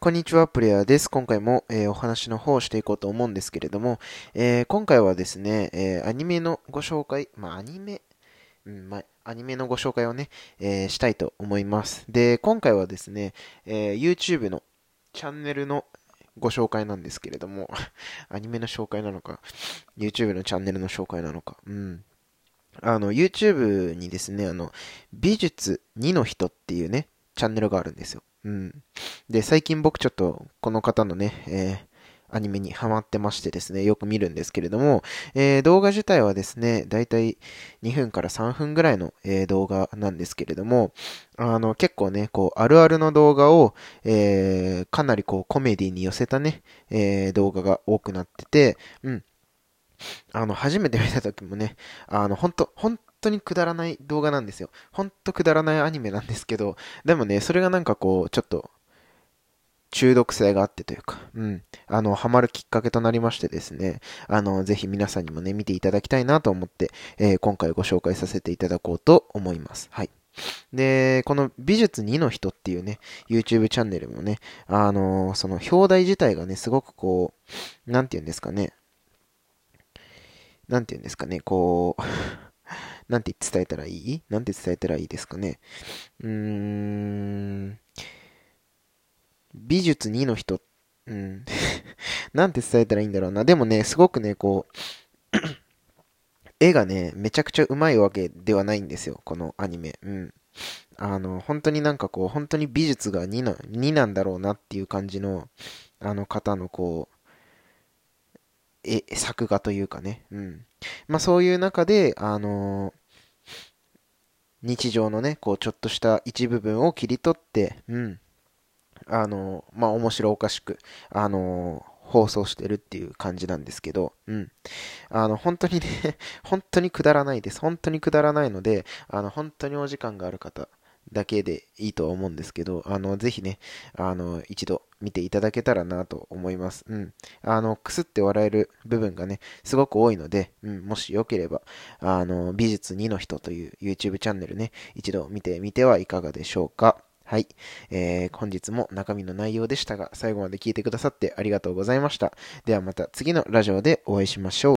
こんにちは、プレイヤーです。今回も、えーお話の方をしていこうと思うんですけれども、えー今回はですね、えーアニメのご紹介、まあ、アニメ、うん、まあ、アニメのご紹介をね、えしたいと思います。で、今回はですね、え YouTube のチャンネルのご紹介なんですけれども、アニメの紹介なのか、YouTube のチャンネルの紹介なのか、うん。あの、YouTube にですね、あの、美術2の人っていうね、チャンネルがあるんですよ。うん。で、最近僕ちょっとこの方のね、えーアニメにハマってましてですね、よく見るんですけれども、えー動画自体はですね、だいたい2分から3分ぐらいの、えー動画なんですけれども、あの、結構ね、こう、あるあるの動画を、えーかなりこう、コメディに寄せたね、え動画が多くなってて、うん。あの、初めて見た時もね、あの、ほんと、本当にくだらない動画なんですよ。ほんとくだらないアニメなんですけど、でもね、それがなんかこう、ちょっと、中毒性があってというか、うん、あの、ハマるきっかけとなりましてですね、あの、ぜひ皆さんにもね、見ていただきたいなと思って、えー今回ご紹介させていただこうと思います。はい。で、この美術2の人っていうね、YouTube チャンネルもね、あのその表題自体がね、すごくこう、なんて言うんですかね、なんて言うんですかね、こう、なんて伝えたらいい？なんて伝えたらいいですかね？うーん、美術2の人、うん、なんて伝えたらいいんだろうな。でもね、すごくね、こう、絵がね、めちゃくちゃうまいわけではないんですよ、このアニメ。うん。あの、本当になんかこう、本当に美術が2な、2なんだろうなっていう感じの、あの方のこう、え、作画というかね。うん。まあそういう中で、あの日常のね、こう、ちょっとした一部分を切り取って、うん。あのまあ面白おかしく、あの放送してるっていう感じなんですけど、うん。あの、本当にね、本当にくだらないです。本当にくだらないので、あの、本当にお時間がある方だけでいいとは思うんですけど、あの、ぜひね、あの、一度見ていただけたらなと思います。うん。あの、くすって笑える部分がね、すごく多いので、うん、もしよければ、あの、美術2の人という YouTube チャンネルね、一度見てみてはいかがでしょうか。はい。えー、本日も中身の内容でしたが、最後まで聞いてくださってありがとうございました。ではまた次のラジオでお会いしましょう。